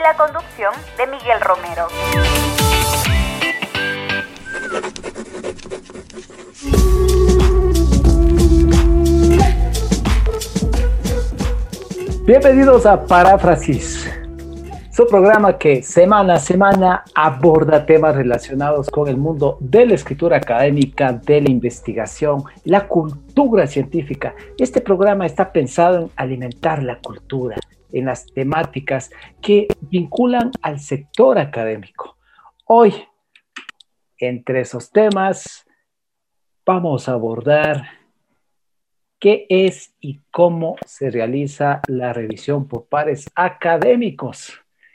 la conducción de Miguel Romero. Bienvenidos a Paráfrasis, su programa que semana a semana aborda temas relacionados con el mundo de la escritura académica, de la investigación, la cultura científica. Este programa está pensado en alimentar la cultura, en las temáticas que vinculan al sector académico. Hoy, entre esos temas, vamos a abordar qué es y cómo se realiza la revisión por pares académicos.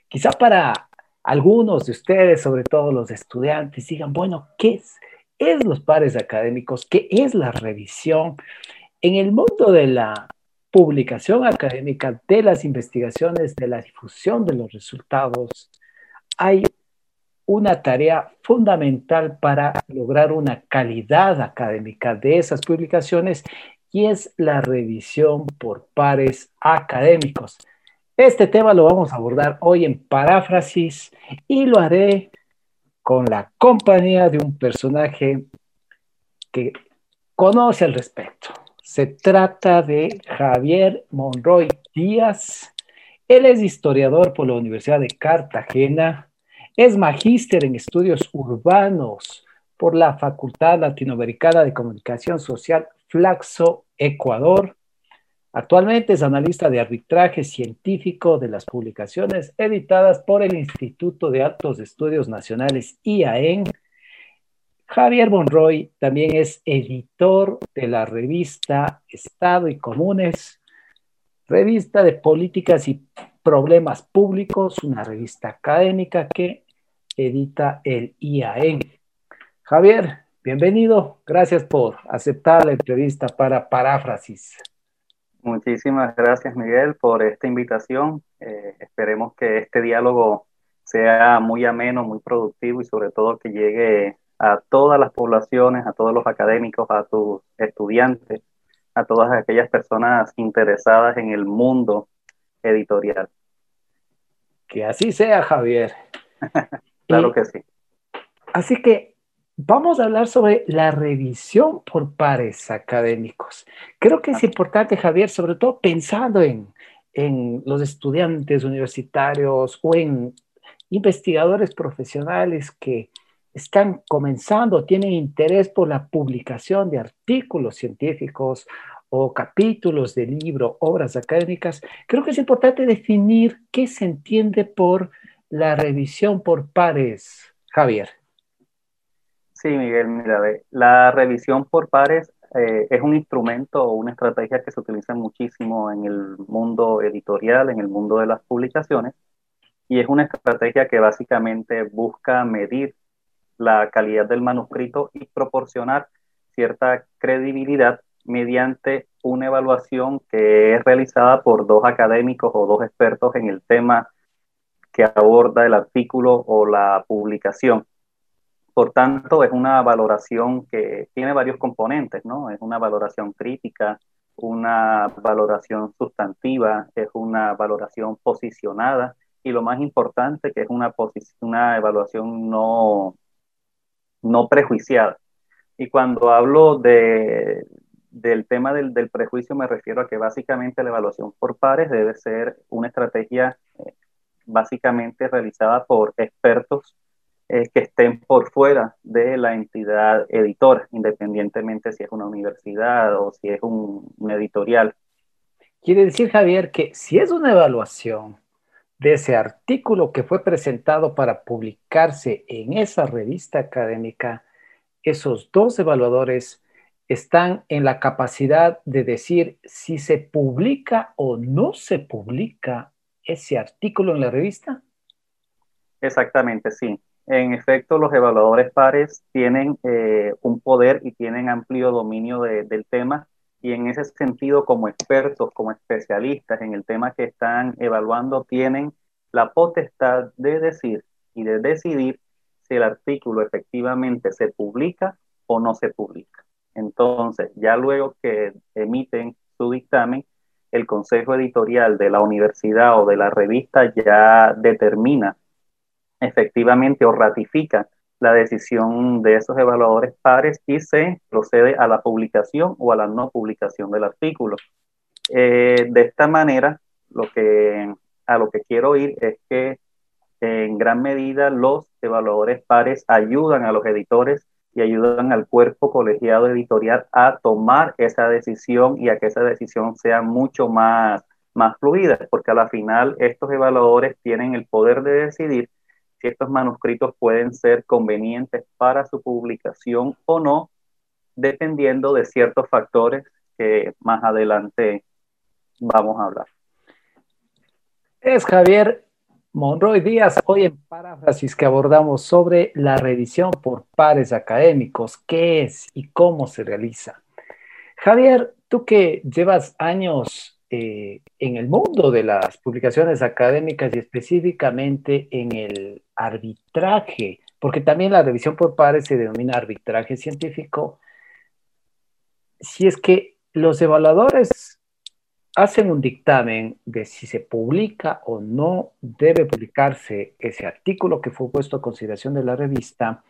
Quizá para algunos de ustedes, sobre todo los estudiantes, digan, bueno, ¿qué es, es los pares académicos? ¿Qué es la revisión? En el mundo de la publicación académica de las investigaciones, de la difusión de los resultados, hay una tarea fundamental para lograr una calidad académica de esas publicaciones y es la revisión por pares académicos. Este tema lo vamos a abordar hoy en paráfrasis y lo haré con la compañía de un personaje que conoce al respecto. Se trata de Javier Monroy Díaz. Él es historiador por la Universidad de Cartagena, es magíster en estudios urbanos por la Facultad Latinoamericana de Comunicación Social Flaxo, Ecuador. Actualmente es analista de arbitraje científico de las publicaciones editadas por el Instituto de Altos Estudios Nacionales IAEN Javier Monroy también es editor de la revista Estado y Comunes, revista de políticas y problemas públicos, una revista académica que edita el IAEN. Javier, bienvenido. Gracias por aceptar la entrevista para Paráfrasis. Muchísimas gracias, Miguel, por esta invitación. Eh, esperemos que este diálogo sea muy ameno, muy productivo y sobre todo que llegue a todas las poblaciones, a todos los académicos, a tus estudiantes, a todas aquellas personas interesadas en el mundo editorial. Que así sea, Javier. claro que sí. Así que vamos a hablar sobre la revisión por pares académicos. Creo que es importante, Javier, sobre todo pensando en, en los estudiantes universitarios o en investigadores profesionales que están comenzando, tienen interés por la publicación de artículos científicos o capítulos de libro, obras académicas, creo que es importante definir qué se entiende por la revisión por pares, Javier. Sí, Miguel, mira, la revisión por pares eh, es un instrumento o una estrategia que se utiliza muchísimo en el mundo editorial, en el mundo de las publicaciones, y es una estrategia que básicamente busca medir la calidad del manuscrito y proporcionar cierta credibilidad mediante una evaluación que es realizada por dos académicos o dos expertos en el tema que aborda el artículo o la publicación. Por tanto, es una valoración que tiene varios componentes, ¿no? Es una valoración crítica, una valoración sustantiva, es una valoración posicionada y lo más importante que es una, una evaluación no, no prejuiciada. Y cuando hablo de, del tema del, prejuicio me refiero a que básicamente la evaluación por pares debe ser una estrategia eh, básicamente realizada por expertos eh, que estén por fuera de la entidad editora, independientemente si es una universidad o si es un, un editorial. Quiere decir, Javier, que si es una evaluación de ese artículo que fue presentado para publicarse en esa revista académica, esos dos evaluadores están en la capacidad de decir si se publica o no se publica ese artículo en la revista? Exactamente, sí. En efecto, los evaluadores pares tienen eh, un poder y tienen amplio dominio del tema y en ese sentido, como expertos, como especialistas en el tema que están evaluando, tienen la potestad de decir y de decidir si el artículo efectivamente se publica o no se publica. Entonces, ya luego que emiten su dictamen, el consejo editorial de la universidad o de la revista ya determina efectivamente o ratifica la decisión de esos evaluadores pares y se procede a la publicación o a la no publicación del artículo. Eh, de esta manera, lo que, a lo que quiero ir es que en gran medida los evaluadores pares ayudan a los editores y ayudan al cuerpo colegiado editorial a tomar esa decisión y a que esa decisión sea mucho más, más fluida, porque a la final estos evaluadores tienen el poder de decidir si estos manuscritos pueden ser convenientes para su publicación o no, dependiendo de ciertos factores que más adelante vamos a hablar. Es Javier Monroy Díaz, hoy en paráfrasis que abordamos sobre la revisión por pares académicos, qué es y cómo se realiza. Javier, tú que llevas años eh, en el mundo de las publicaciones académicas y específicamente en el arbitraje, porque también la revisión por pares se denomina arbitraje científico, si es que los evaluadores hacen un dictamen de si se publica o no debe publicarse ese artículo que fue puesto a consideración de la revista,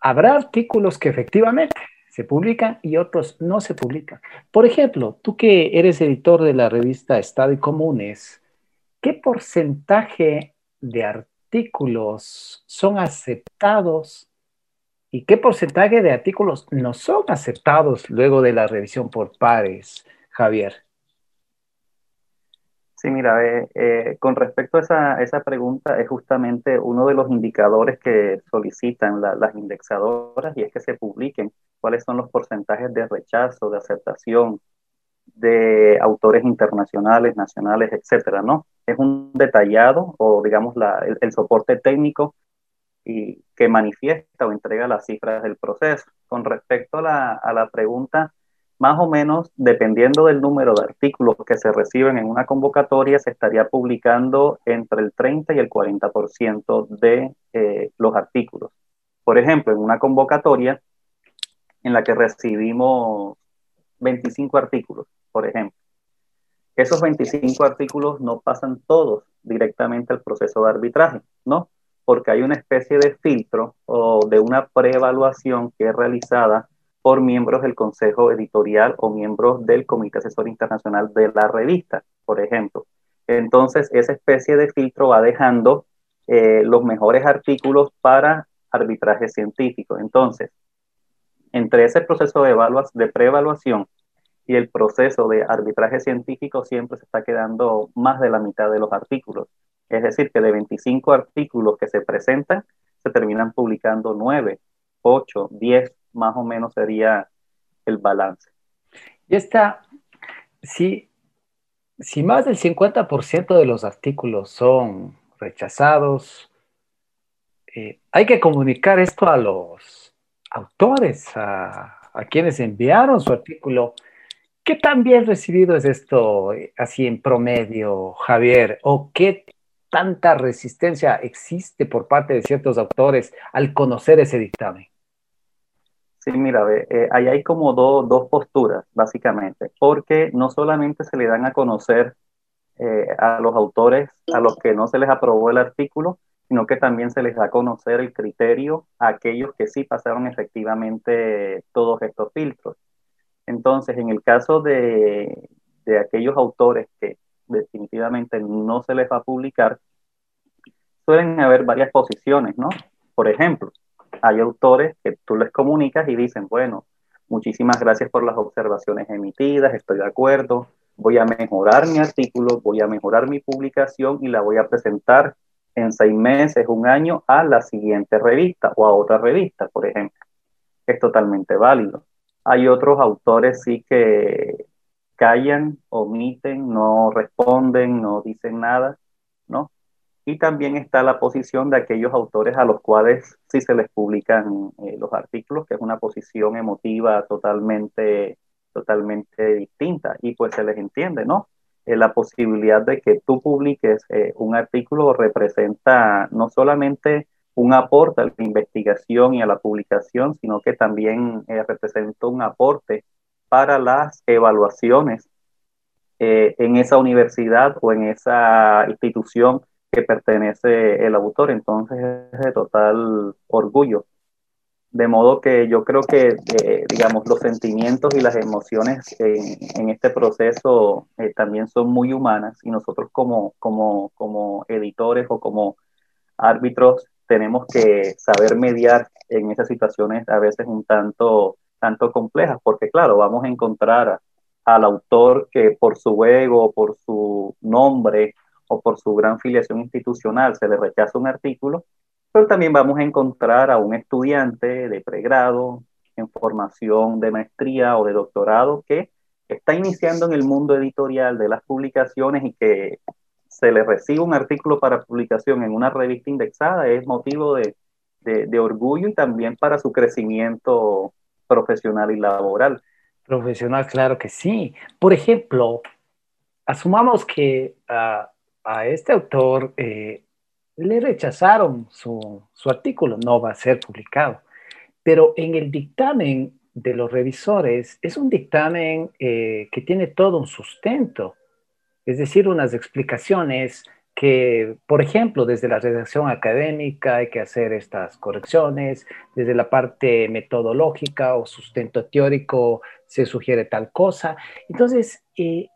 habrá artículos que efectivamente se publican y otros no se publican. Por ejemplo, tú que eres editor de la revista Estado y Comunes, ¿qué porcentaje de artículos son aceptados ¿Y qué porcentaje de artículos no son aceptados luego de la revisión por pares, Javier? Sí, mira, eh, con respecto a esa, pregunta, es justamente uno de los indicadores que solicitan las indexadoras y es que se publiquen cuáles son los porcentajes de rechazo, de aceptación de autores internacionales, nacionales, etcétera, ¿no? Es un detallado o, digamos, el soporte técnico y que manifiesta o entrega las cifras del proceso. Con respecto a la pregunta, más o menos, dependiendo del número de artículos que se reciben en una convocatoria, se estaría publicando entre el 30 y el 40% de eh, los artículos. Por ejemplo, en una convocatoria en la que recibimos 25 artículos, por ejemplo, esos 25 artículos no pasan todos directamente al proceso de arbitraje, ¿no? porque hay una especie de filtro o de una preevaluación que es realizada por miembros del consejo editorial o miembros del comité asesor internacional de la revista, por ejemplo. Entonces, esa especie de filtro va dejando eh, los mejores artículos para arbitraje científico. Entonces, entre ese proceso de, de preevaluación y el proceso de arbitraje científico siempre se está quedando más de la mitad de los artículos. Es decir, que de 25 artículos que se presentan, se terminan publicando 9, 8, 10, más o menos sería el balance. Y está, si, si más del 50% de los artículos son rechazados, eh, hay que comunicar esto a los autores, a, a, quienes enviaron su artículo. ¿Qué tan bien recibido es esto eh, así en promedio, Javier? ¿O qué tanta resistencia existe por parte de ciertos autores al conocer ese dictamen? Sí, mira, eh, ahí hay como dos posturas, básicamente, porque no solamente se le dan a conocer eh, a los autores a los que no se les aprobó el artículo, sino que también se les da a conocer el criterio a aquellos que sí pasaron efectivamente todos estos filtros. Entonces, en el caso de, de aquellos autores que definitivamente no se les va a publicar, suelen haber varias posiciones, ¿no? Por ejemplo, hay autores que tú les comunicas y dicen, bueno, muchísimas gracias por las observaciones emitidas, estoy de acuerdo, voy a mejorar mi artículo, voy a mejorar mi publicación y la voy a presentar en seis meses, un año, a la siguiente revista o a otra revista, por ejemplo. Es totalmente válido. Hay otros autores sí que callan, omiten, no responden, no dicen nada, ¿no? Y también está la posición de aquellos autores a los cuales sí se les publican eh, los artículos, que es una posición emotiva totalmente, totalmente distinta y pues se les entiende, ¿no? Eh, la posibilidad de que tú publiques eh, un artículo representa no solamente un aporte a la investigación y a la publicación, sino que también representa un aporte para las evaluaciones en esa universidad o en esa institución que pertenece el autor, entonces es de total orgullo. De modo que yo creo que, eh, digamos, los sentimientos y las emociones en, este proceso eh, también son muy humanas y nosotros como, como, como editores o como árbitros tenemos que saber mediar en esas situaciones a veces un tanto, tanto complejas, porque claro, vamos a encontrar al autor que por su ego, por su nombre, o por su gran filiación institucional se le rechaza un artículo, pero también vamos a encontrar a un estudiante de pregrado, en formación de maestría o de doctorado, que está iniciando en el mundo editorial de las publicaciones y que se le recibe un artículo para publicación en una revista indexada es motivo de, de orgullo y también para su crecimiento profesional y laboral. Profesional, claro que sí. Por ejemplo, asumamos que uh, a este autor eh, le rechazaron su, artículo, no va a ser publicado. Pero en el dictamen de los revisores es un dictamen eh, que tiene todo un sustento, es decir, unas explicaciones que, por ejemplo, desde la redacción académica hay que hacer estas correcciones, desde la parte metodológica o sustento teórico se sugiere tal cosa. Entonces, eh,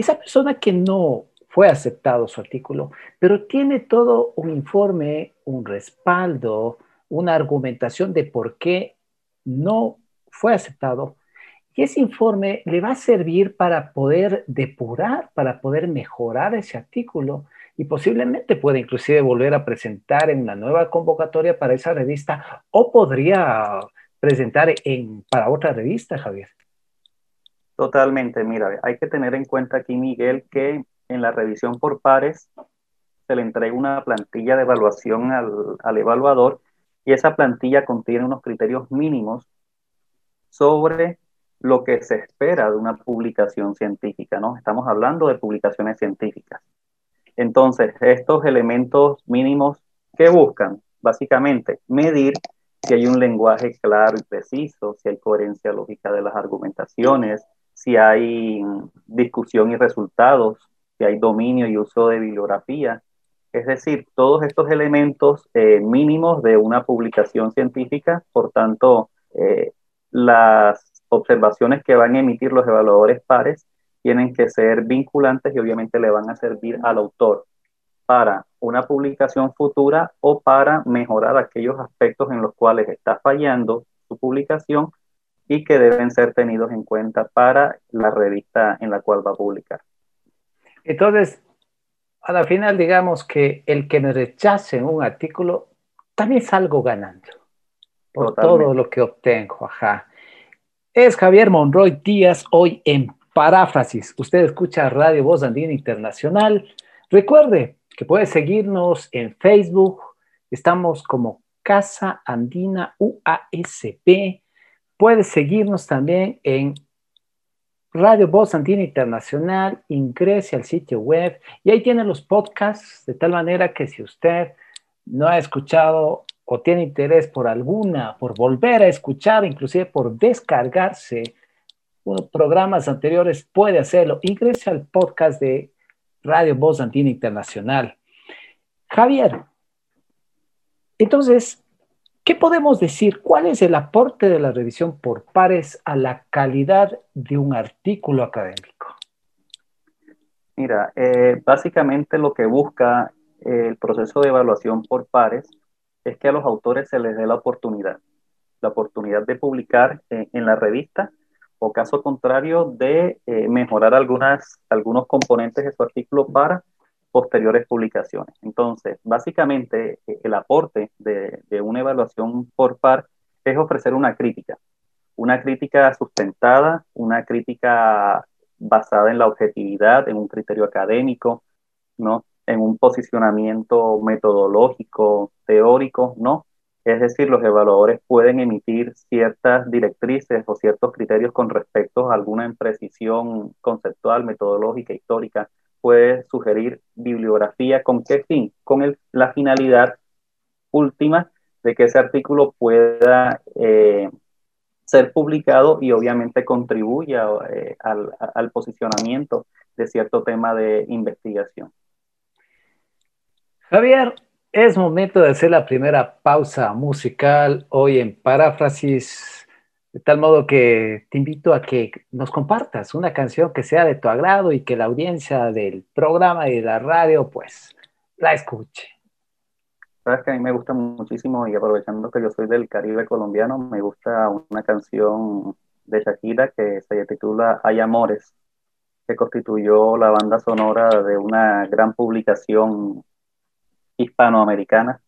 esa persona que no fue aceptado su artículo, pero tiene todo un informe, un respaldo, una argumentación de por qué no fue aceptado. Y ese informe le va a servir para poder depurar, para poder mejorar ese artículo y posiblemente puede inclusive volver a presentar en una nueva convocatoria para esa revista o podría presentar en, para otra revista, Javier. Totalmente, mira, hay que tener en cuenta aquí, Miguel, que en la revisión por pares se le entrega una plantilla de evaluación al, evaluador y esa plantilla contiene unos criterios mínimos sobre lo que se espera de una publicación científica, ¿no? Estamos hablando de publicaciones científicas. Entonces, estos elementos mínimos que buscan, básicamente, medir si hay un lenguaje claro y preciso, si hay coherencia lógica de las argumentaciones, si hay discusión y resultados, si hay dominio y uso de bibliografía. Es decir, todos estos elementos eh, mínimos de una publicación científica, por tanto, eh, las observaciones que van a emitir los evaluadores pares tienen que ser vinculantes y obviamente le van a servir al autor para una publicación futura o para mejorar aquellos aspectos en los cuales está fallando su publicación y que deben ser tenidos en cuenta para la revista en la cual va a publicar. Entonces, a la final, digamos que el que me rechace un artículo también salgo ganando por todo lo que obtengo. Ajá. Es Javier Monroy Díaz hoy en Paráfrasis. Usted escucha Radio Voz Andina Internacional. Recuerde que puede seguirnos en Facebook. Estamos como Casa Andina UASP. Puede seguirnos también en Radio Voz Andina Internacional, ingrese al sitio web y ahí tiene los podcasts, de tal manera que si usted no ha escuchado o tiene interés por alguna, por volver a escuchar, inclusive por descargarse unos programas anteriores, puede hacerlo. Ingrese al podcast de Radio Voz Andina Internacional. Javier, entonces, ¿Qué podemos decir? ¿Cuál es el aporte de la revisión por pares a la calidad de un artículo académico? Mira, eh, básicamente lo que busca eh, el proceso de evaluación por pares es que a los autores se les dé la oportunidad, la oportunidad de publicar en la revista o caso contrario de eh, mejorar algunos componentes de su artículo para posteriores publicaciones. Entonces, básicamente, eh, el aporte de, una evaluación por par es ofrecer una crítica, una crítica sustentada, una crítica basada en la objetividad, en un criterio académico, ¿no? en un posicionamiento metodológico, teórico, no. Es decir, los evaluadores pueden emitir ciertas directrices o ciertos criterios con respecto a alguna imprecisión conceptual, metodológica, histórica. Puede sugerir bibliografía con qué fin? Con la finalidad última de que ese artículo pueda eh, ser publicado y obviamente contribuya eh, al, posicionamiento de cierto tema de investigación. Javier, es momento de hacer la primera pausa musical hoy en paráfrasis, de tal modo que te invito a que nos compartas una canción que sea de tu agrado y que la audiencia del programa y de la radio pues la escuche. Sabes que a mí me gusta muchísimo y aprovechando que yo soy del Caribe colombiano, me gusta una canción de Shakira que se titula Hay Amores, que constituyó la banda sonora de una gran publicación hispanoamericana,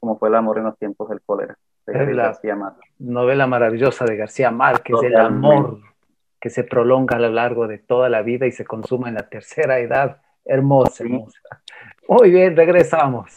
como fue El amor en los tiempos del cólera, de García Márquez. Novela maravillosa de García Márquez, el amor que se prolonga a lo largo de toda la vida y se consuma en la tercera edad. Hermosa, hermosa. Muy bien, regresamos.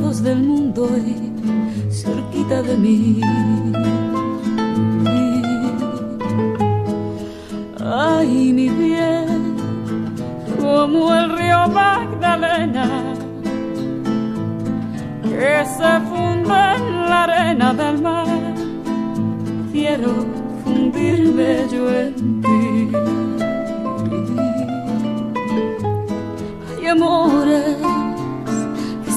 Del mundo y cerquita de mí. Ay, mi bien, como el río Magdalena, que se funde en la arena del mar, quiero fundirme yo en ti. Ay, amores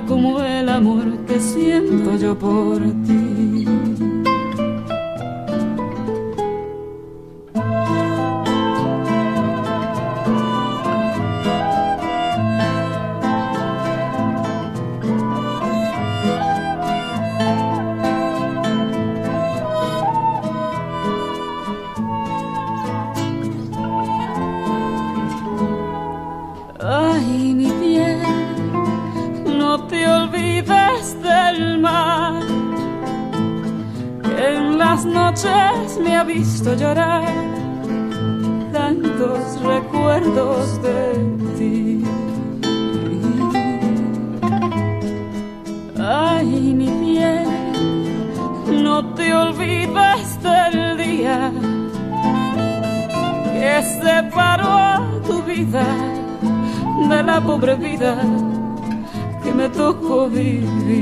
como el amor que siento yo por ti. Visto llorar tantos recuerdos de ti. Ay, mi piel, no te olvides del día que separó tu vida de la pobre vida que me tocó vivir.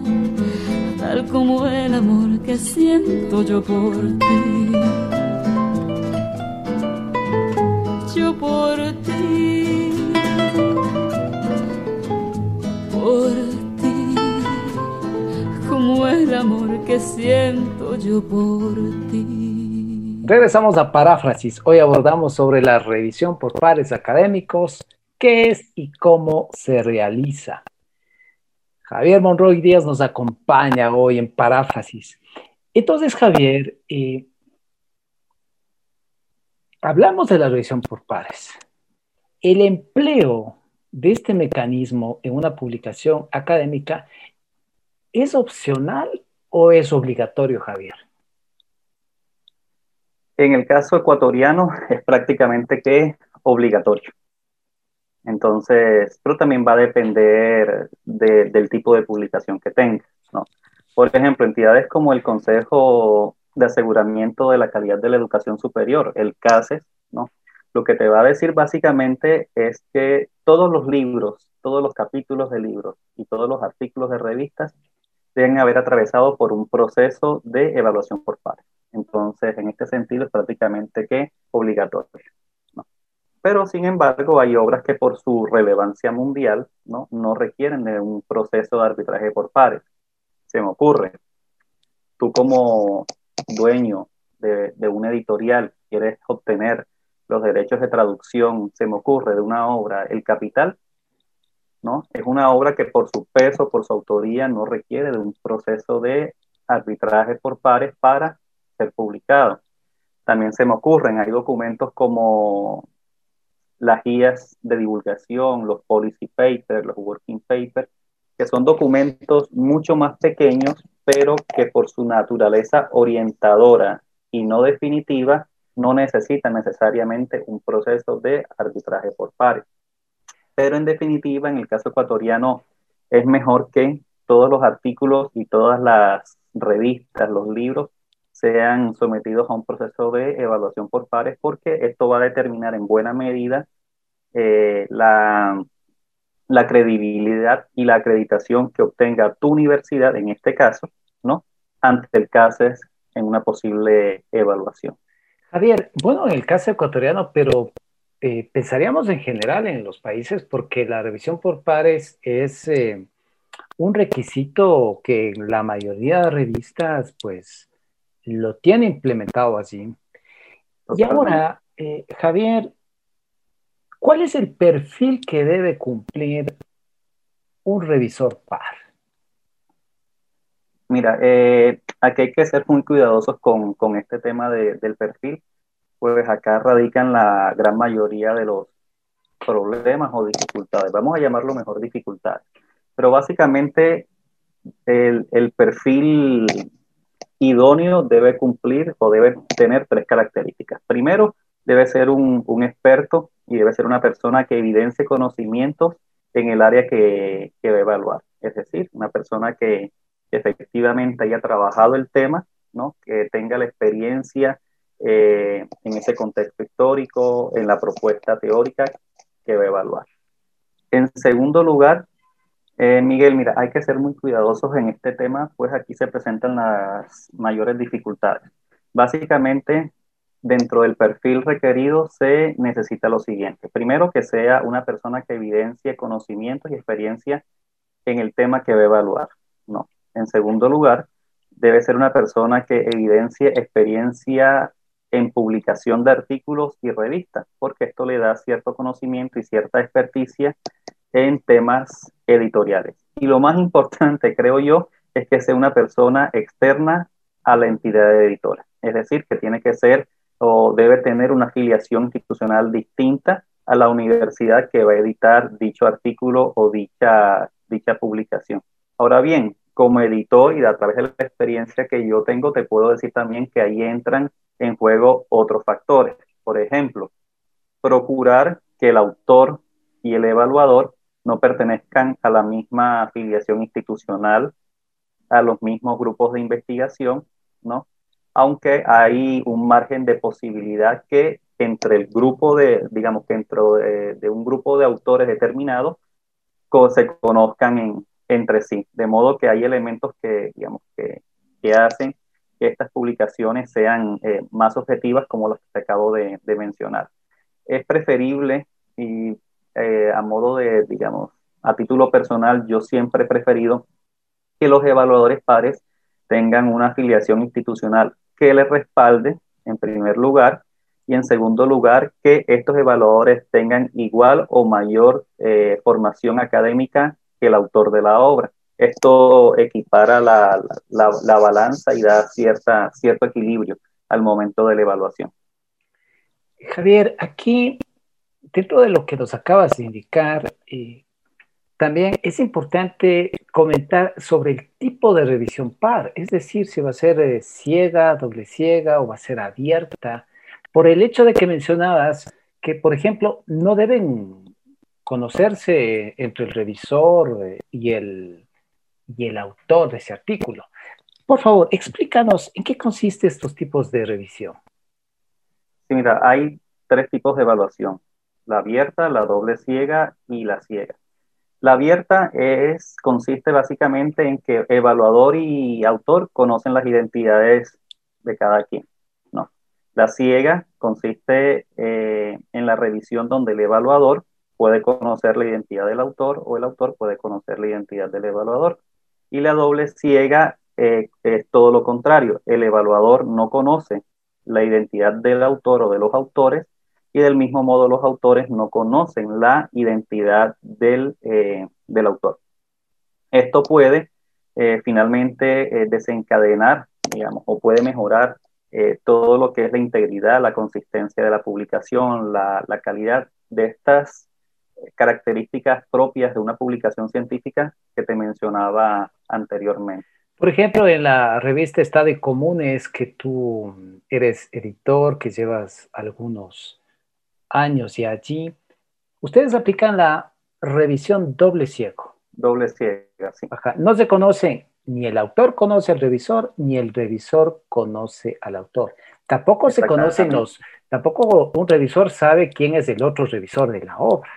como el amor que siento yo por ti. Yo por ti, por ti, como el amor que siento yo por ti. Regresamos a paráfrasis. Hoy abordamos sobre la revisión por pares académicos, qué es y cómo se realiza. Javier Monroy Díaz nos acompaña hoy en paráfrasis. Entonces, Javier, eh, hablamos de la revisión por pares. el empleo de este mecanismo en una publicación académica es opcional o es obligatorio, Javier? En el caso ecuatoriano es prácticamente que obligatorio. Entonces, pero también va a depender del tipo de publicación que tenga. ¿no? Por ejemplo, entidades como el Consejo de Aseguramiento de la Calidad de la Educación Superior, el CASES, ¿no? lo que te va a decir básicamente es que todos los libros, todos los capítulos de libros y todos los artículos de revistas deben haber atravesado por un proceso de evaluación por pares. Entonces, en este sentido, es prácticamente que obligatorio. Pero, sin embargo, hay obras que por su relevancia mundial ¿no? no requieren de un proceso de arbitraje por pares. Se me ocurre, tú como dueño de, de una editorial quieres obtener los derechos de traducción, se me ocurre, de una obra, El Capital, ¿no? Es una obra que por su peso, por su autoría, no requiere de un proceso de arbitraje por pares para ser publicado. También se me ocurren, hay documentos como las guías de divulgación, los policy papers, los working papers, que son documentos mucho más pequeños, pero que por su naturaleza orientadora y no definitiva, no necesitan necesariamente un proceso de arbitraje por pares. Pero en definitiva, en el caso ecuatoriano, es mejor que todos los artículos y todas las revistas, los libros, sean sometidos a un proceso de evaluación por pares, porque esto va a determinar en buena medida eh, la, la credibilidad y la acreditación que obtenga tu universidad, en este caso, ¿no? Ante el CASES en una posible evaluación. Javier, bueno, en el caso ecuatoriano, pero eh, pensaríamos en general en los países porque la revisión por pares es eh, un requisito que la mayoría de revistas pues lo tiene implementado así. Y ahora, eh, Javier, ¿cuál es el perfil que debe cumplir un revisor par? Mira, eh, aquí hay que ser muy cuidadosos con, este tema del perfil, pues acá radican la gran mayoría de los problemas o dificultades. Vamos a llamarlo mejor dificultades. Pero básicamente el, el perfil idóneo debe cumplir o debe tener tres características. Primero, debe ser un, experto y debe ser una persona que evidencie conocimientos en el área que, que a evaluar. Es decir, una persona que, efectivamente haya trabajado el tema, ¿no? que tenga la experiencia eh, en ese contexto histórico, en la propuesta teórica que va a evaluar. En segundo lugar, eh, Miguel, mira, hay que ser muy cuidadosos en este tema, pues aquí se presentan las mayores dificultades. Básicamente, dentro del perfil requerido se necesita lo siguiente. Primero, que sea una persona que evidencie conocimientos y experiencia en el tema que va a evaluar. No. En segundo lugar, debe ser una persona que evidencie experiencia en publicación de artículos y revistas, porque esto le da cierto conocimiento y cierta experticia en temas editoriales. Y lo más importante, creo yo, es que sea una persona externa a la entidad editora. Es decir, que tiene que ser o debe tener una afiliación institucional distinta a la universidad que va a editar dicho artículo o dicha, dicha publicación. Ahora bien, como editor y a través de la experiencia que yo tengo, te puedo decir también que ahí entran en juego otros factores. Por ejemplo, procurar que el autor y el evaluador no pertenezcan a la misma afiliación institucional, a los mismos grupos de investigación, ¿no? Aunque hay un margen de posibilidad que entre el grupo de, digamos que dentro de, un grupo de autores determinados, se conozcan entre sí, de modo que hay elementos que, digamos, que, hacen que estas publicaciones sean eh, más objetivas como las que acabo de, de mencionar. Es preferible y eh, a modo de, digamos, a título personal, yo siempre he preferido que los evaluadores pares tengan una afiliación institucional que les respalde, en primer lugar, y en segundo lugar, que estos evaluadores tengan igual o mayor eh, formación académica que el autor de la obra. Esto equipara la, la, la balanza y da cierta, cierto equilibrio al momento de la evaluación. Javier, aquí dentro de lo que nos acabas de indicar, eh, también es importante comentar sobre el tipo de revisión par, es decir, si va a ser eh, ciega, doble ciega o va a ser abierta, por el hecho de que mencionabas que, por ejemplo, no deben conocerse entre el revisor eh, y el, y el autor de ese artículo. Por favor, explícanos en qué consiste estos tipos de revisión. Sí, mira, hay tres tipos de evaluación, la abierta, la doble ciega y la ciega. La abierta es, consiste básicamente en que evaluador y autor conocen las identidades de cada quien. ¿no? La ciega consiste eh, en la revisión donde el evaluador puede conocer la identidad del autor o el autor puede conocer la identidad del evaluador. Y la doble ciega eh, es todo lo contrario. El evaluador no conoce la identidad del autor o de los autores y del mismo modo los autores no conocen la identidad del, eh, del autor. Esto puede eh, finalmente eh, desencadenar, digamos, o puede mejorar todo lo que es la integridad, la consistencia de la publicación, la, la calidad de estas características propias de una publicación científica que te mencionaba anteriormente. Por ejemplo, en la revista Está de Comunes, que tú eres editor, que llevas algunos años y allí, ustedes aplican la revisión doble ciego. Doble ciega, sí. No se conoce, ni el autor conoce al revisor, ni el revisor conoce al autor. Tampoco se conocen los, tampoco un revisor sabe quién es el otro revisor de la obra.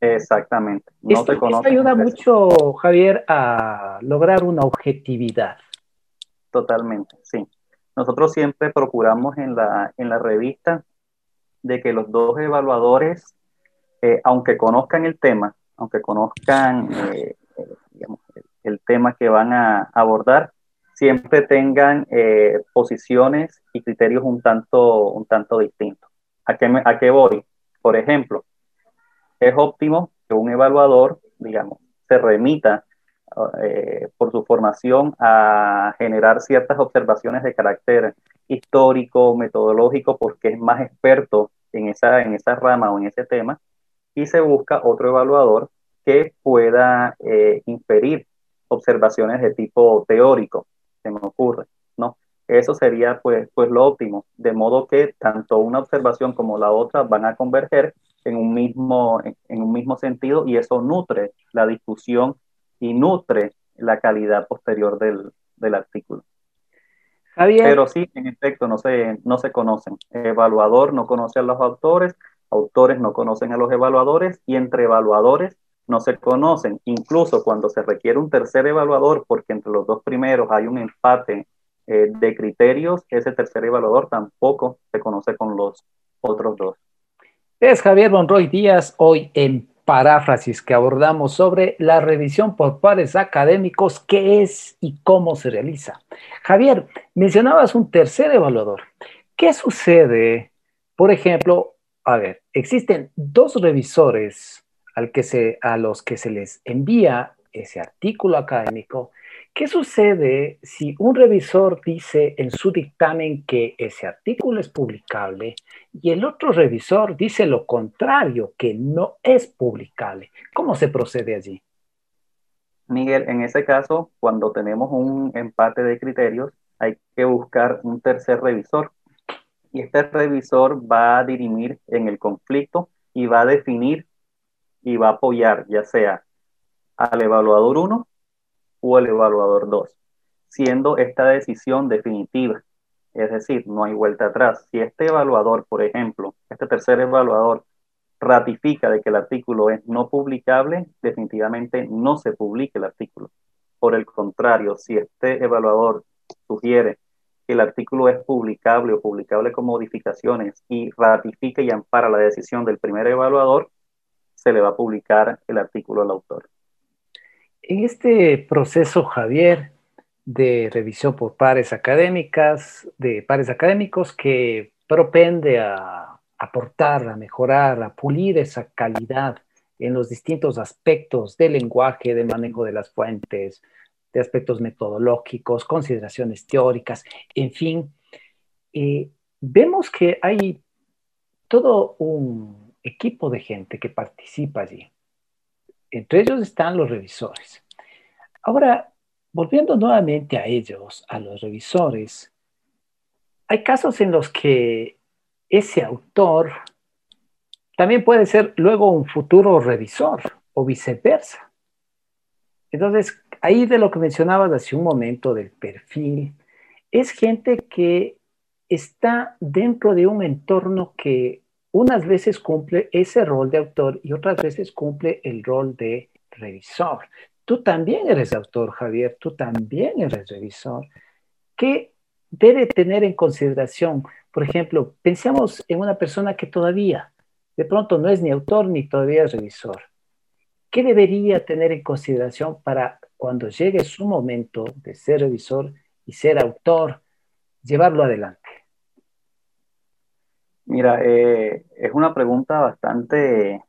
Exactamente. No esto, ayuda mucho, Javier, a lograr una objetividad. Totalmente, sí. Nosotros siempre procuramos en la, en la revista de que los dos evaluadores, eh, aunque conozcan el tema, aunque conozcan eh, eh, el tema que van a abordar, siempre tengan posiciones y criterios un tanto, un tanto distintos. ¿A qué, ¿A qué voy? Por ejemplo, es óptimo que un evaluador, digamos, se remita por su formación a generar ciertas observaciones de carácter histórico, metodológico, porque es más experto en esa, en esa rama o en ese tema, y se busca otro evaluador que pueda eh, inferir observaciones de tipo teórico, se me ocurre, ¿no? Eso sería pues, pues lo óptimo, de modo que tanto una observación como la otra van a converger en un mismo, en un mismo sentido y eso nutre la discusión y nutre la calidad posterior del, del artículo. Pero sí, en efecto, no se, no se conocen. evaluador no conoce a los autores, autores no conocen a los evaluadores y entre evaluadores no se conocen. Incluso cuando se requiere un tercer evaluador, porque entre los dos primeros hay un empate eh, de criterios, ese tercer evaluador tampoco se conoce con los otros dos. Es Javier Monroy Díaz, hoy en paráfrasis que abordamos sobre la revisión por pares académicos, qué es y cómo se realiza. Javier, mencionabas un tercer evaluador. ¿Qué sucede? Por ejemplo, a ver, existen dos revisores al que se, a los que se les envía ese artículo académico ¿Qué sucede si un revisor dice en su dictamen que ese artículo es publicable y el otro revisor dice lo contrario, que no es publicable? ¿Cómo se procede allí? Miguel, en ese caso, cuando tenemos un empate de criterios, hay que buscar un tercer revisor. Y este revisor va a dirimir en el conflicto y va a definir y va a apoyar ya sea al evaluador 1 o el evaluador 2, siendo esta decisión definitiva. Es decir, no hay vuelta atrás. Si este evaluador, por ejemplo, este tercer evaluador ratifica de que el artículo es no publicable, definitivamente no se publique el artículo. Por el contrario, si este evaluador sugiere que el artículo es publicable o publicable con modificaciones y ratifica y ampara la decisión del primer evaluador, se le va a publicar el artículo al autor. En este proceso, Javier, de revisión por pares académicas, de pares académicos que propende a aportar, a mejorar, a pulir esa calidad en los distintos aspectos del lenguaje, del manejo de las fuentes, de aspectos metodológicos, consideraciones teóricas, en fin, eh, vemos que hay todo un equipo de gente que participa allí. Entre ellos están los revisores. Ahora, volviendo nuevamente a ellos, a los revisores, hay casos en los que ese autor también puede ser luego un futuro revisor o viceversa. Entonces, ahí de lo que mencionabas hace un momento del perfil, es gente que está dentro de un entorno que unas veces cumple ese rol de autor y otras veces cumple el rol de revisor. Tú también eres autor, Javier, tú también eres revisor. ¿Qué debe tener en consideración? Por ejemplo, pensemos en una persona que todavía de pronto no es ni autor ni todavía es revisor. ¿Qué debería tener en consideración para cuando llegue su momento de ser revisor y ser autor, llevarlo adelante? Mira, eh, es una pregunta bastante,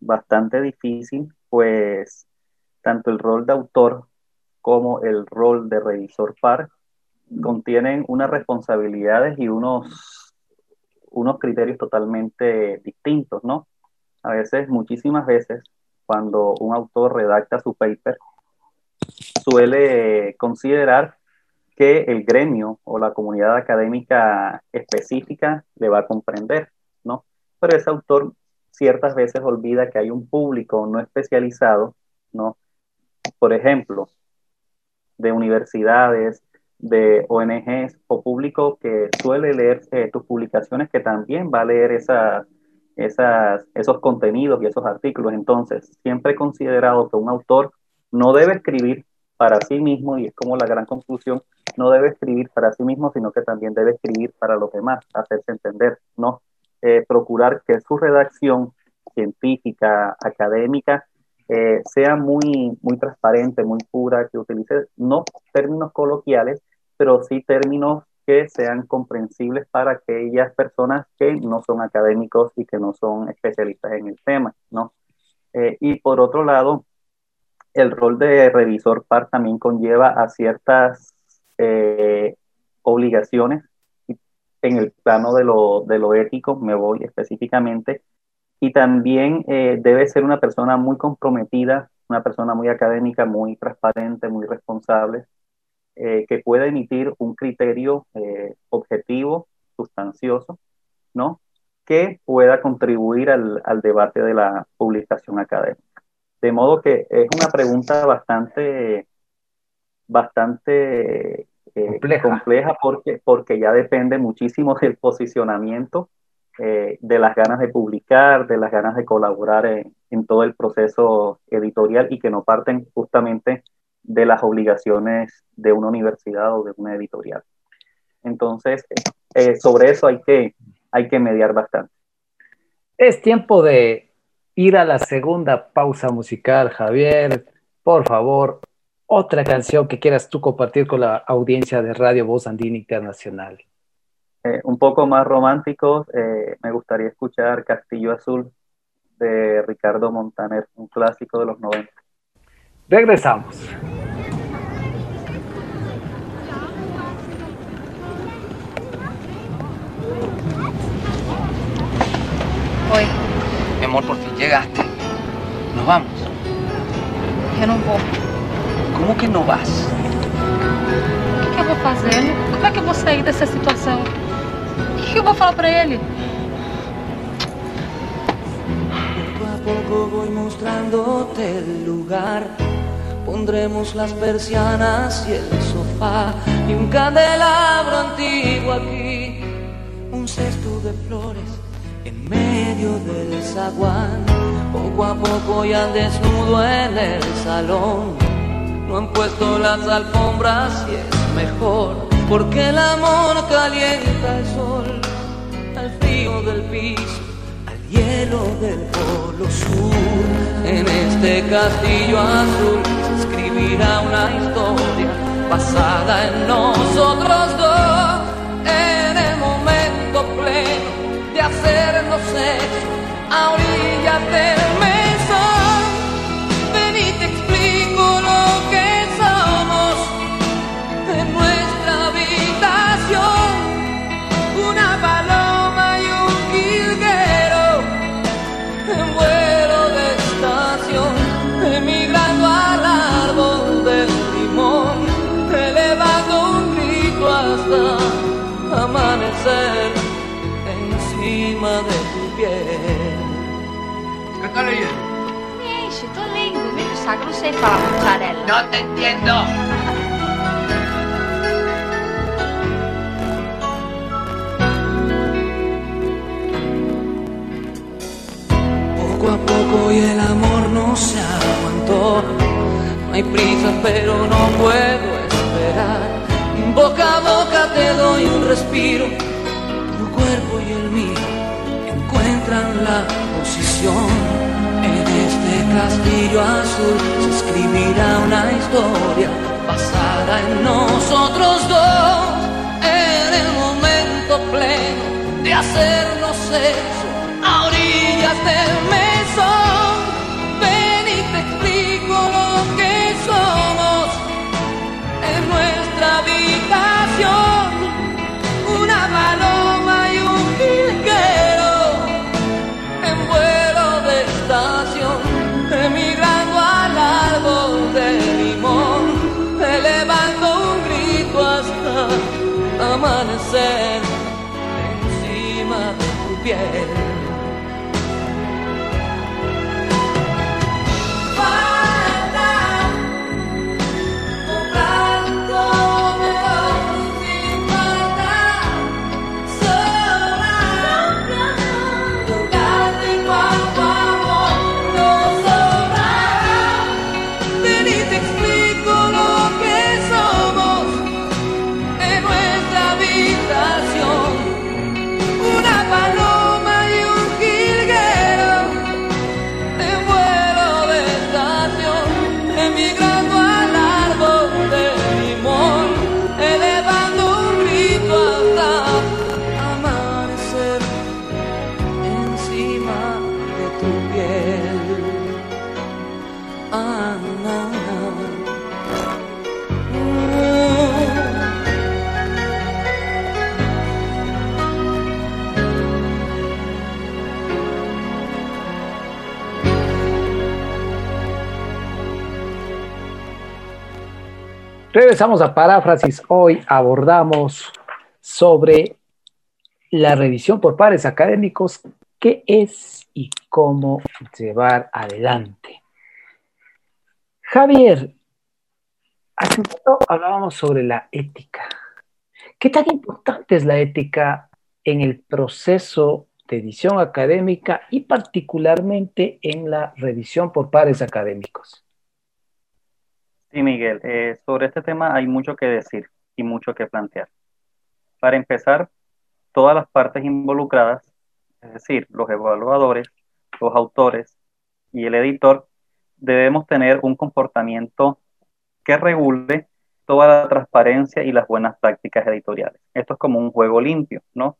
bastante difícil, pues tanto el rol de autor como el rol de revisor par contienen unas responsabilidades y unos, unos criterios totalmente distintos, ¿no? A veces, muchísimas veces, cuando un autor redacta su paper, suele considerar que el gremio o la comunidad académica específica le va a comprender, ¿no? Pero ese autor ciertas veces olvida que hay un público no especializado, ¿no? Por ejemplo, de universidades, de ONGs o público que suele leer eh, tus publicaciones, que también va a leer esas, esos contenidos y esos artículos. Entonces, siempre he considerado que un autor no debe escribir para sí mismo, y es como la gran conclusión, no debe escribir para sí mismo, sino que también debe escribir para los demás, hacerse entender, ¿no? Eh, procurar que su redacción científica, académica, eh, sea muy, muy transparente, muy pura, que utilice no términos coloquiales, pero sí términos que sean comprensibles para aquellas personas que no son académicos y que no son especialistas en el tema, ¿no? Eh, y por otro lado, el rol de revisor par también conlleva a ciertas eh, obligaciones en el plano de lo, de lo, ético, me voy específicamente, y también eh, debe ser una persona muy comprometida, una persona muy académica, muy transparente, muy responsable, eh, que pueda emitir un criterio objetivo, sustancioso, ¿no? Que pueda contribuir al, al debate de la publicación académica. De modo que es una pregunta bastante, bastante eh, compleja. porque, porque ya depende muchísimo del posicionamiento, eh, de las ganas de publicar, de las ganas de colaborar en, todo el proceso editorial y que no parten justamente de las obligaciones de una universidad o de una editorial. Entonces, eh, sobre eso hay que, hay que mediar bastante. Es tiempo de ir a la segunda pausa musical, Javier. Por favor, otra canción que quieras tú compartir con la audiencia de Radio Voz Andina Internacional. Eh, un poco más romántico, eh, me gustaría escuchar Castillo Azul de Ricardo Montaner, un clásico de los 90. Regresamos. Hoy mi amor, por fin llegaste. Nos vamos. Eu não vou. Como que não vas? O que, que eu vou fazer? Como é que eu vou sair dessa situação? O que, que eu vou falar pra ele? Poco a poco voy mostrándote el lugar. Pondremos las persianas y el sofá y un candelabro antiguo aquí, un cesto de flores medio del zaguán, poco a poco ya desnudo en el salón. No han puesto las alfombras y es mejor, porque el amor calienta el sol, al frío del piso, al hielo del polo sur. En este castillo azul se escribirá una historia basada en nosotros dos, en el momento pleno de hacernos sexo a orillas del mesón. No te entiendo. Poco a poco y el amor no se aguantó. No hay prisa, pero no puedo esperar. Boca a boca te doy un respiro. Tu cuerpo y el mío encuentran la posición. Castillo azul se escribirá una historia basada en nosotros dos. En el momento pleno de hacernos sexo a orillas del. Piel. Regresamos a Paráfrasis. Hoy abordamos sobre la revisión por pares académicos, qué es y cómo llevar adelante. Javier, hace un rato hablábamos sobre la ética. ¿Qué tan importante es la ética en el proceso de edición académica y particularmente en la revisión por pares académicos? Sí, Miguel, eh, sobre este tema hay mucho que decir y mucho que plantear. Para empezar, todas las partes involucradas, es decir, los evaluadores, los autores y el editor, debemos tener un comportamiento que regule toda la transparencia y las buenas prácticas editoriales. Esto es como un juego limpio, ¿no?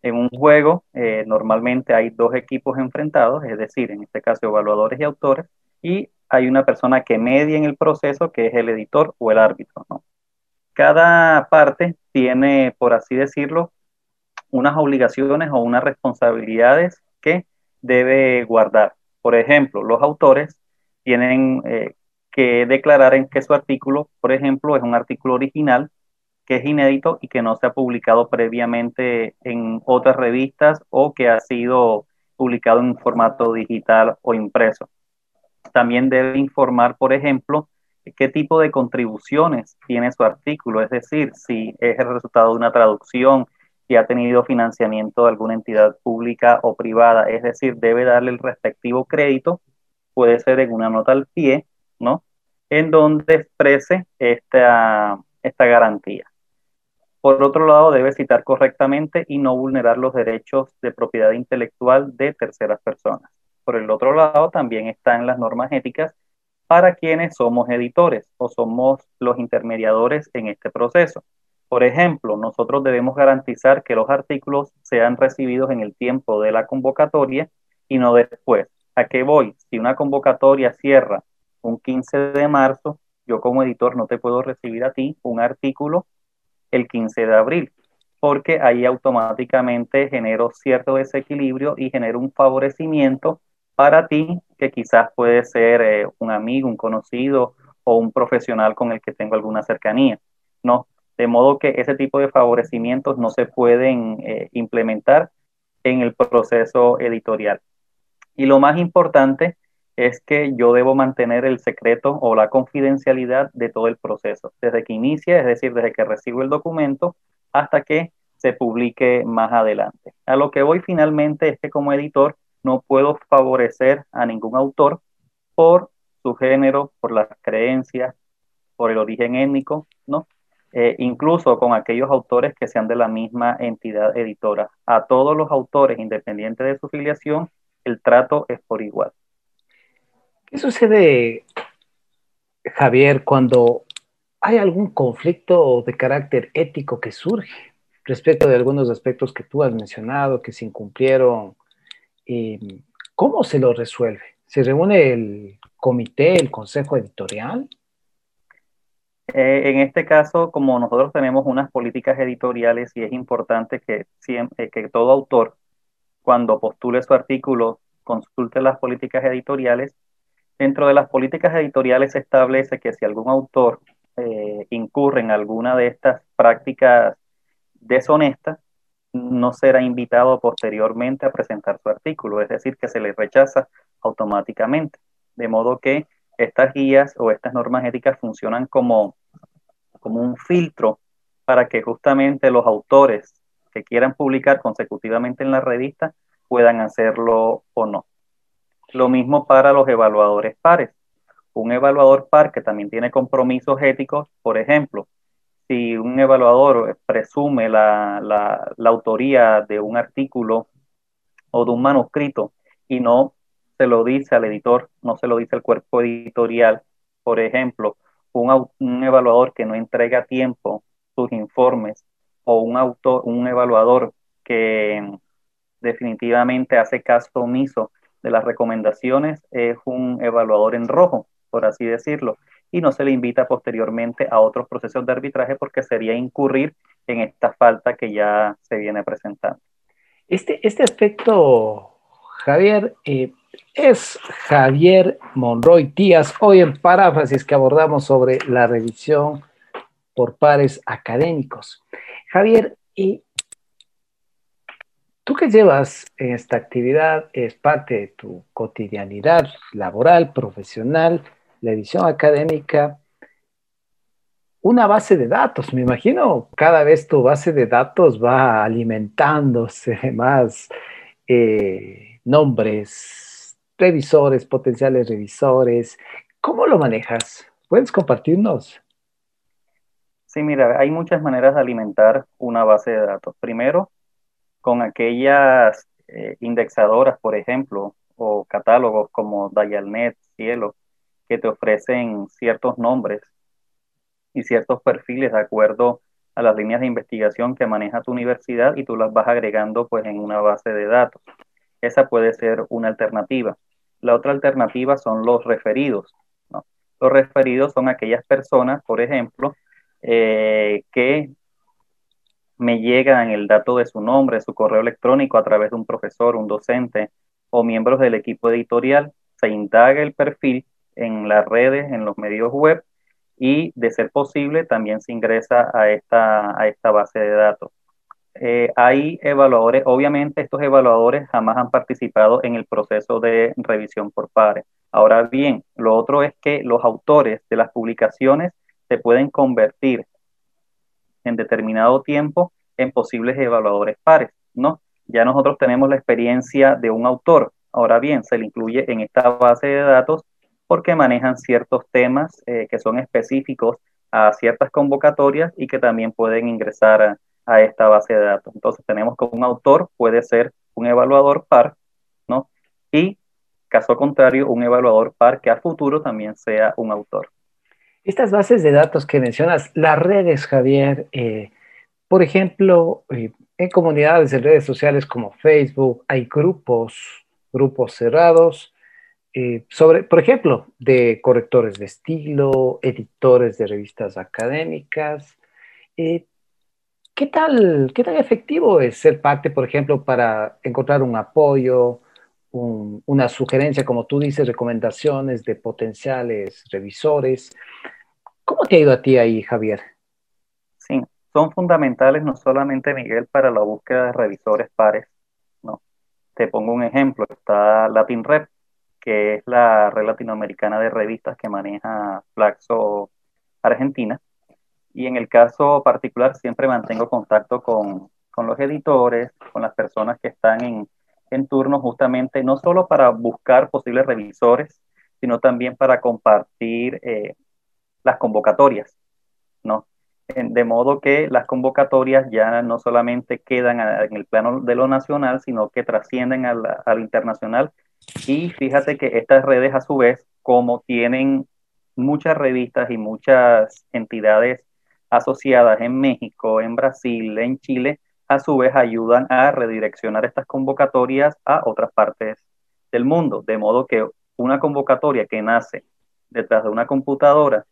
En un juego eh, normalmente hay dos equipos enfrentados, es decir, en este caso evaluadores y autores, y hay una persona que media en el proceso, que es el editor o el árbitro. Cada parte tiene, por así decirlo, unas obligaciones o unas responsabilidades que debe guardar. Por ejemplo, los autores tienen eh, que declarar en que su artículo, por ejemplo, es un artículo original, que es inédito y que no se ha publicado previamente en otras revistas o que ha sido publicado en formato digital o impreso. También debe informar, por ejemplo, qué tipo de contribuciones tiene su artículo, es decir, si es el resultado de una traducción, si ha tenido financiamiento de alguna entidad pública o privada, es decir, debe darle el respectivo crédito, puede ser en una nota al pie, ¿no? En donde exprese esta, esta garantía. Por otro lado, debe citar correctamente y no vulnerar los derechos de propiedad intelectual de terceras personas. Por el otro lado, también están las normas éticas para quienes somos editores o somos los intermediadores en este proceso. Por ejemplo, nosotros debemos garantizar que los artículos sean recibidos en el tiempo de la convocatoria y no después. ¿A qué voy? Si una convocatoria cierra un 15 de marzo, yo como editor no te puedo recibir a ti un artículo el 15 de abril, porque ahí automáticamente genero cierto desequilibrio y genero un favorecimiento para ti que quizás puede ser eh, un amigo, un conocido o un profesional con el que tengo alguna cercanía. No, de modo que ese tipo de favorecimientos no se pueden eh, implementar en el proceso editorial. Y lo más importante es que yo debo mantener el secreto o la confidencialidad de todo el proceso, desde que inicia, es decir, desde que recibo el documento hasta que se publique más adelante. A lo que voy finalmente es que como editor no puedo favorecer a ningún autor por su género, por las creencias, por el origen étnico, ¿no? Eh, incluso con aquellos autores que sean de la misma entidad editora. A todos los autores, independiente de su filiación, el trato es por igual. ¿Qué sucede, Javier, cuando hay algún conflicto de carácter ético que surge respecto de algunos aspectos que tú has mencionado, que se incumplieron? Eh, ¿Cómo se lo resuelve? ¿Se reúne el comité, el consejo editorial? Eh, en este caso, como nosotros tenemos unas políticas editoriales y es importante que, siempre, que todo autor, cuando postule su artículo, consulte las políticas editoriales. Dentro de las políticas editoriales se establece que si algún autor eh, incurre en alguna de estas prácticas deshonestas, no será invitado posteriormente a presentar su artículo, es decir, que se le rechaza automáticamente. De modo que estas guías o estas normas éticas funcionan como, como un filtro para que justamente los autores que quieran publicar consecutivamente en la revista puedan hacerlo o no. Lo mismo para los evaluadores pares. Un evaluador par que también tiene compromisos éticos, por ejemplo, si un evaluador presume la, la autoría de un artículo o de un manuscrito y no se lo dice al editor, no se lo dice al cuerpo editorial. Por ejemplo, un, un evaluador que no entrega a tiempo sus informes o un autor, un evaluador que definitivamente hace caso omiso de las recomendaciones es un evaluador en rojo, por así decirlo, y no se le invita posteriormente a otros procesos de arbitraje porque sería incurrir en esta falta que ya se viene presentando. Este, este aspecto, Javier, eh, es Javier Monroy Díaz, hoy en paráfrasis que abordamos sobre la revisión por pares académicos. Javier, y tú que llevas esta actividad, es parte de tu cotidianidad laboral, profesional, la edición académica, una base de datos. Me imagino cada vez tu base de datos va alimentándose más eh, nombres, revisores, potenciales revisores. ¿Cómo lo manejas? ¿Puedes compartirnos? Sí, mira, hay muchas maneras de alimentar una base de datos. Primero, con aquellas eh, indexadoras, por ejemplo, o catálogos como Dialnet, Cielo, que te ofrecen ciertos nombres y ciertos perfiles de acuerdo a las líneas de investigación que maneja tu universidad y tú las vas agregando pues en una base de datos. Esa puede ser una alternativa. La otra alternativa son los referidos. Los referidos son aquellas personas, por ejemplo, eh, que me llegan el dato de su nombre, su correo electrónico a través de un profesor, un docente o miembros del equipo editorial. Se indaga el perfil en las redes, en los medios web y, de ser posible, también se ingresa a esta, a esta base de datos. Eh, hay evaluadores, obviamente estos evaluadores jamás han participado en el proceso de revisión por pares. Ahora bien, lo otro es que los autores de las publicaciones se pueden convertir en determinado tiempo en posibles evaluadores pares, ¿no? Ya nosotros tenemos la experiencia de un autor. Ahora bien, se le incluye en esta base de datos porque manejan ciertos temas eh, que son específicos a ciertas convocatorias y que también pueden ingresar a, esta base de datos. Entonces tenemos que un autor puede ser un evaluador par, ¿no? Y caso contrario, un evaluador par que a futuro también sea un autor. Estas bases de datos que mencionas, las redes, Javier, eh, por ejemplo, eh, en comunidades de redes sociales como Facebook hay grupos, grupos cerrados, eh, sobre, por ejemplo, de correctores de estilo, editores de revistas académicas. ¿Qué tal, qué tan efectivo es ser parte, por ejemplo, para encontrar un apoyo, una sugerencia, como tú dices, recomendaciones de potenciales revisores? ¿Cómo te ha ido a ti ahí, Javier? Sí, son fundamentales no solamente, Miguel, para la búsqueda de revisores pares, ¿no? te pongo un ejemplo, está Latin Rep, que es la red latinoamericana de revistas que maneja Flaxo Argentina. Y en el caso particular siempre mantengo contacto con, con los editores, con las personas que están en, en turno justamente no solo para buscar posibles revisores, sino también para compartir eh, las convocatorias, ¿no? De modo que las convocatorias ya no solamente quedan en el plano de lo nacional, sino que trascienden al, al internacional. Y fíjate que estas redes, a su vez, como tienen muchas revistas y muchas entidades asociadas en México, en Brasil, en Chile, a su vez ayudan a redireccionar estas convocatorias a otras partes del mundo, de modo que una convocatoria que nace detrás de una computadora,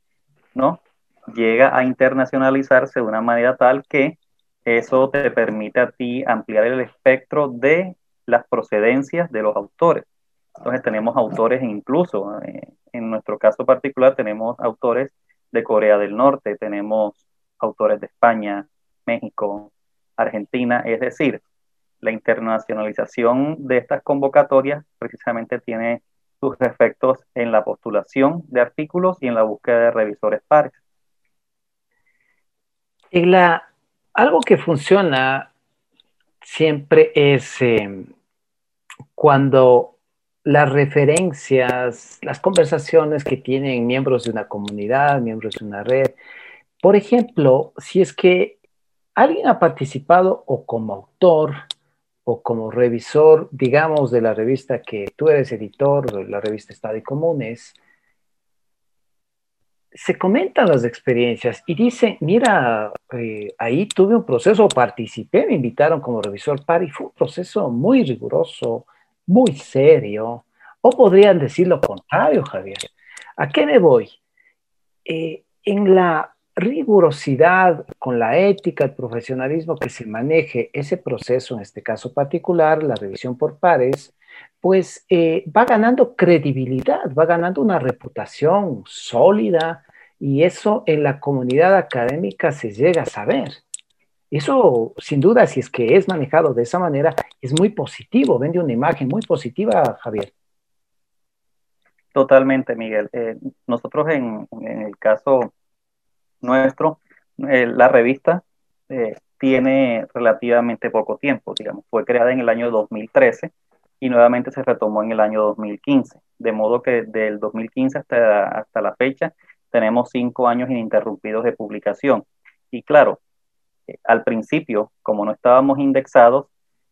¿no? Llega a internacionalizarse de una manera tal que eso te permite a ti ampliar el espectro de las procedencias de los autores. Entonces tenemos autores incluso, eh, en nuestro caso particular tenemos autores de Corea del Norte, tenemos autores de España, México, Argentina. Es decir, la internacionalización de estas convocatorias precisamente tiene sus efectos en la postulación de artículos y en la búsqueda de revisores pares. la, algo que funciona siempre es em, cuando las referencias, las conversaciones que tienen miembros de una comunidad, miembros de una red, por ejemplo, si es que ¿Alguien ha participado o como autor o como revisor, digamos, de la revista que tú eres editor, de la revista Estado y Comunes? Se comentan las experiencias y dicen, mira, eh, ahí tuve un proceso, participé, me invitaron como revisor par y fue un proceso muy riguroso, muy serio. O podrían decir lo contrario, Javier. ¿A qué me voy? Eh, en la rigurosidad, con la ética, el profesionalismo que se maneje ese proceso, en este caso particular, la revisión por pares, pues eh, va ganando credibilidad, va ganando una reputación sólida y eso en la comunidad académica se llega a saber. Eso, sin duda, si es que es manejado de esa manera, es muy positivo, vende una imagen muy positiva, Javier. Totalmente, Miguel. Eh, nosotros en, en, el caso nuestro, eh, la revista eh, tiene relativamente poco tiempo, digamos, fue creada en el año 2013 y nuevamente se retomó en el año 2015, de modo que del 2015 hasta, hasta la fecha tenemos cinco años ininterrumpidos de publicación. Y claro, al principio, como no estábamos indexados,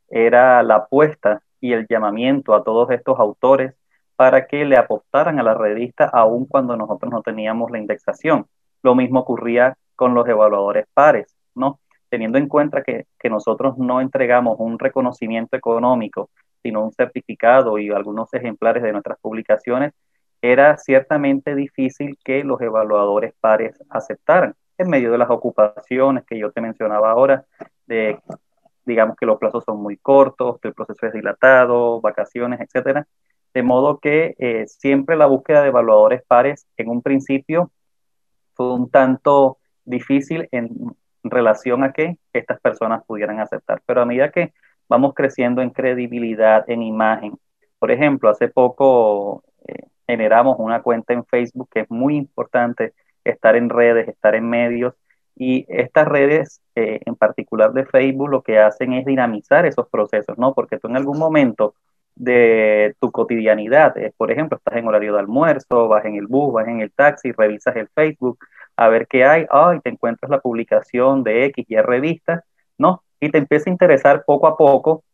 era la apuesta y el llamamiento a todos estos autores para que le apostaran a la revista aun cuando nosotros no teníamos la indexación. Lo mismo ocurría con los evaluadores pares, ¿no? Teniendo en cuenta que, nosotros no entregamos un reconocimiento económico, sino un certificado y algunos ejemplares de nuestras publicaciones, era ciertamente difícil que los evaluadores pares aceptaran en medio de las ocupaciones que yo te mencionaba ahora, digamos que los plazos son muy cortos, el proceso es dilatado, vacaciones, etcétera. De modo que eh, siempre la búsqueda de evaluadores pares en un principio fue un tanto difícil en relación a que estas personas pudieran aceptar. Pero a medida que vamos creciendo en credibilidad, en imagen, por ejemplo, hace poco eh, generamos una cuenta en Facebook que es muy importante estar en redes, estar en medios, y estas redes, eh, en particular de Facebook, lo que hacen es dinamizar esos procesos, ¿no? Porque tú en algún momento de tu cotidianidad. Por ejemplo, estás en horario de almuerzo, vas en el bus, vas en el taxi, revisas el Facebook a ver qué hay, ay, te encuentras la publicación de X y revista, ¿no? Y te empieza a interesar poco a poco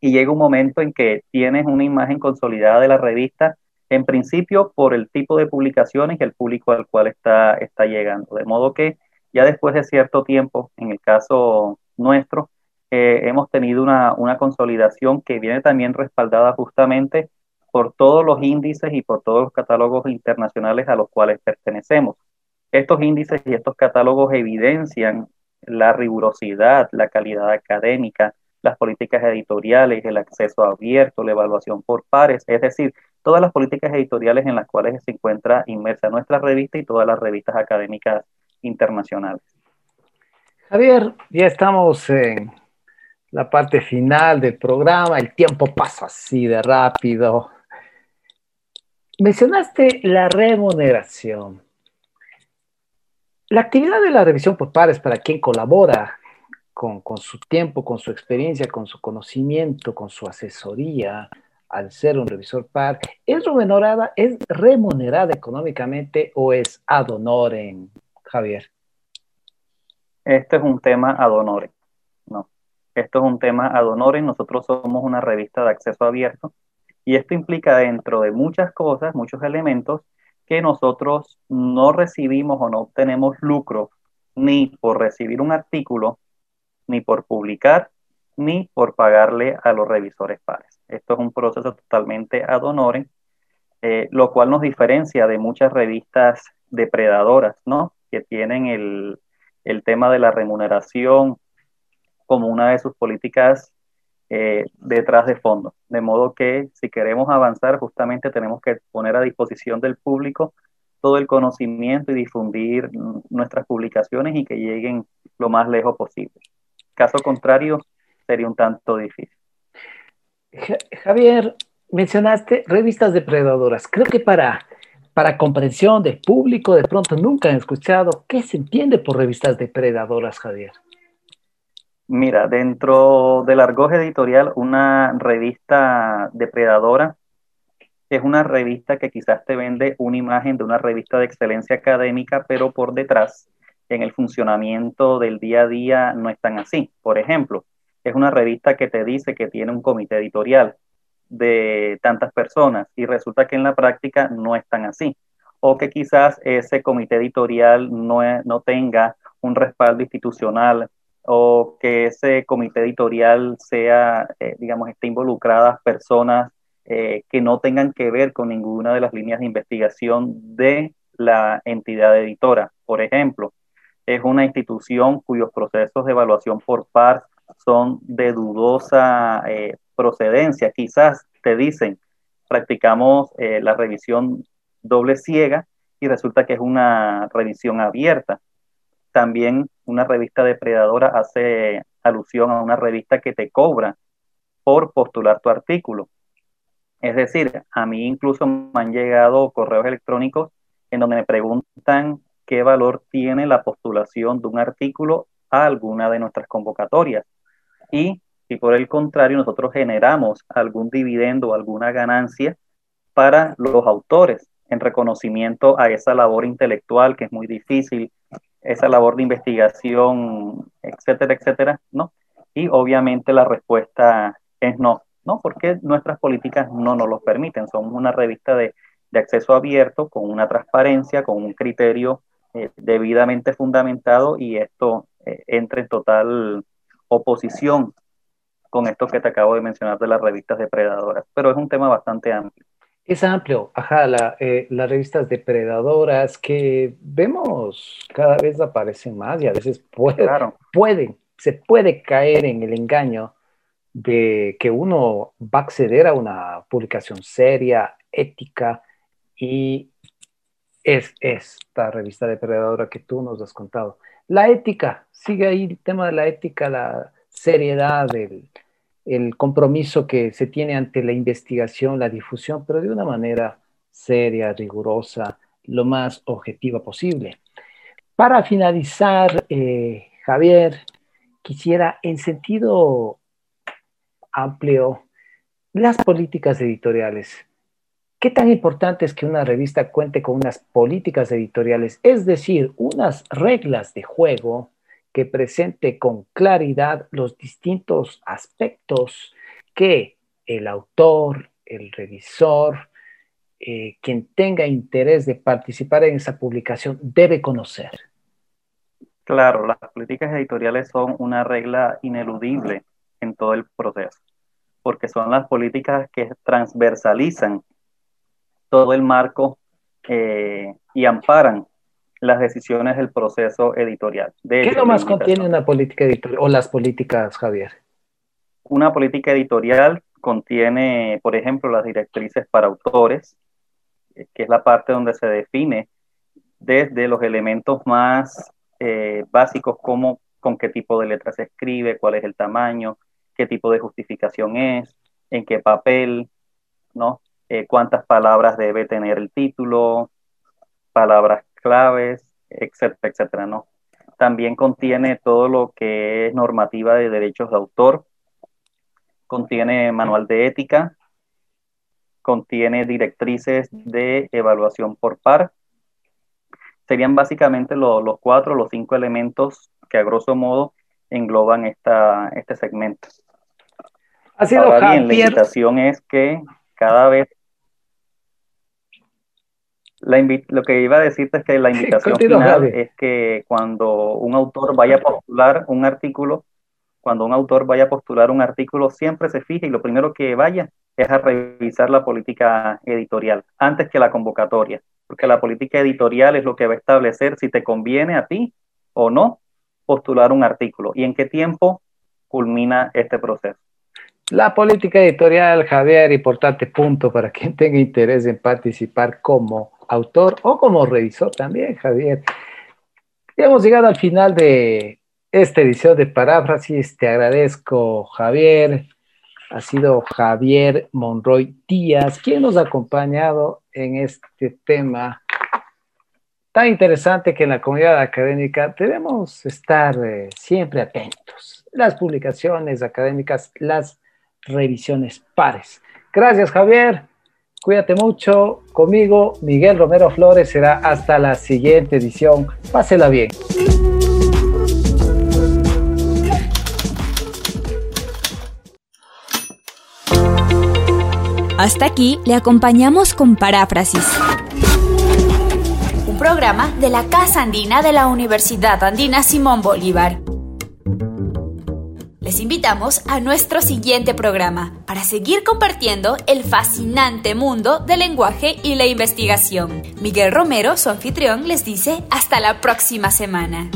y llega un momento en que tienes una imagen consolidada de la revista, en principio por el tipo de publicaciones y el público al cual está, está llegando. De modo que ya después de cierto tiempo, en el caso nuestro, eh, hemos tenido una, una, consolidación que viene también respaldada justamente por todos los índices y por todos los catálogos internacionales a los cuales pertenecemos. Estos índices y estos catálogos evidencian la rigurosidad, la calidad académica, las políticas editoriales, el acceso abierto, la evaluación por pares, es decir, todas las políticas editoriales en las cuales se encuentra inmersa nuestra revista y todas las revistas académicas internacionales. Javier, ya estamos en la parte final del programa. El tiempo pasa así de rápido. Mencionaste la remuneración. La actividad de la revisión por pares para quien colabora con, con, su tiempo, con su experiencia, con su conocimiento, con su asesoría, al ser un revisor par, ¿es remunerada, es remunerada económicamente o es ad honorem, Javier? Este es un tema ad honorem, no. Esto es un tema ad honorem. Nosotros somos una revista de acceso abierto y esto implica dentro de muchas cosas, muchos elementos, que nosotros no recibimos o no obtenemos lucro ni por recibir un artículo, ni por publicar, ni por pagarle a los revisores pares. Esto es un proceso totalmente ad honorem, eh, lo cual nos diferencia de muchas revistas depredadoras, ¿no? Que tienen el, el tema de la remuneración como una de sus políticas eh, detrás de fondo. De modo que si queremos avanzar, justamente tenemos que poner a disposición del público todo el conocimiento y difundir nuestras publicaciones y que lleguen lo más lejos posible. Caso contrario, sería un tanto difícil. Javier, mencionaste revistas depredadoras. Creo que para, para comprensión del público, de pronto nunca han escuchado qué se entiende por revistas depredadoras, Javier. Mira, dentro del argot editorial, una revista depredadora es una revista que quizás te vende una imagen de una revista de excelencia académica, pero por detrás, en el funcionamiento del día a día, no es tan así. Por ejemplo, es una revista que te dice que tiene un comité editorial de tantas personas y resulta que en la práctica no es tan así. O que quizás ese comité editorial no, no tenga un respaldo institucional o que ese comité editorial sea, eh, digamos, esté involucradas personas eh, que no tengan que ver con ninguna de las líneas de investigación de la entidad editora. Por ejemplo, es una institución cuyos procesos de evaluación por par son de dudosa eh, procedencia. Quizás te dicen, practicamos la revisión doble ciega y resulta que es una revisión abierta. También una revista depredadora hace alusión a una revista que te cobra por postular tu artículo. Es decir, a mí incluso me han llegado correos electrónicos en donde me preguntan qué valor tiene la postulación de un artículo a alguna de nuestras convocatorias. Y si por el contrario nosotros generamos algún dividendo o alguna ganancia para los autores en reconocimiento a esa labor intelectual que es muy difícil esa labor de investigación, etcétera, etcétera, ¿no? Y obviamente la respuesta es no, ¿no? Porque nuestras políticas no nos lo permiten. Somos una revista de, acceso abierto, con una transparencia, con un criterio eh, debidamente fundamentado y esto eh, entra en total oposición con esto que te acabo de mencionar de las revistas depredadoras. Pero es un tema bastante amplio. Es amplio, ajá, eh, las revistas depredadoras que vemos cada vez aparecen más y a veces pueden, se puede caer en el engaño de que uno va a acceder a una publicación seria, ética, y es esta revista depredadora que tú nos has contado. La ética, sigue ahí el tema de la ética, la seriedad, del el compromiso que se tiene ante la investigación, la difusión, pero de una manera seria, rigurosa, lo más objetiva posible. Para finalizar, eh, Javier, quisiera en sentido amplio las políticas editoriales. ¿Qué tan importante es que una revista cuente con unas políticas editoriales, es decir, unas reglas de juego que presente con claridad los distintos aspectos que el autor, el revisor, eh, quien tenga interés de participar en esa publicación debe conocer. Claro, las políticas editoriales son una regla ineludible en todo el proceso, porque son las políticas que transversalizan todo el marco eh, y amparan las decisiones del proceso editorial. ¿Qué es lo más contiene una política editorial o las políticas, Javier? Una política editorial contiene, por ejemplo, las directrices para autores, eh, que es la parte donde se define desde los elementos más eh, básicos como con qué tipo de letra se escribe, cuál es el tamaño, qué tipo de justificación es, en qué papel, ¿no? Eh, cuántas palabras debe tener el título, palabras claves, etcétera, etcétera, ¿no? También contiene todo lo que es normativa de derechos de autor, contiene manual de ética, contiene directrices de evaluación por par. Serían básicamente los cuatro, los cinco elementos que a grosso modo engloban esta, este segmento. Sido Ahora bien, la invitación es que cada vez lo que iba a decirte es que la invitación final es que cuando un autor vaya a postular un artículo, cuando un autor vaya a postular un artículo, siempre se fije y lo primero que vaya es a revisar la política editorial antes que la convocatoria, porque la política editorial es lo que va a establecer si te conviene a ti o no postular un artículo y en qué tiempo culmina este proceso. La política editorial, Javier, importante punto para quien tenga interés en participar como autor o como revisor también, Javier. hemos llegado al final de esta edición de Paráfrasis. Te agradezco, Javier. Ha sido Javier Monroy Díaz quien nos ha acompañado en este tema tan interesante que en la comunidad académica debemos estar eh, siempre atentos. Las publicaciones académicas, las revisiones pares. Gracias, Javier. Cuídate mucho. Conmigo, Miguel Romero Flores. Será hasta la siguiente edición. Pásela bien. Hasta aquí le acompañamos con Paráfrasis. Un programa de la Casa Andina de la Universidad Andina Simón Bolívar. Les invitamos a nuestro siguiente programa para seguir compartiendo el fascinante mundo del lenguaje y la investigación. Miguel Romero, su anfitrión, les dice hasta la próxima semana.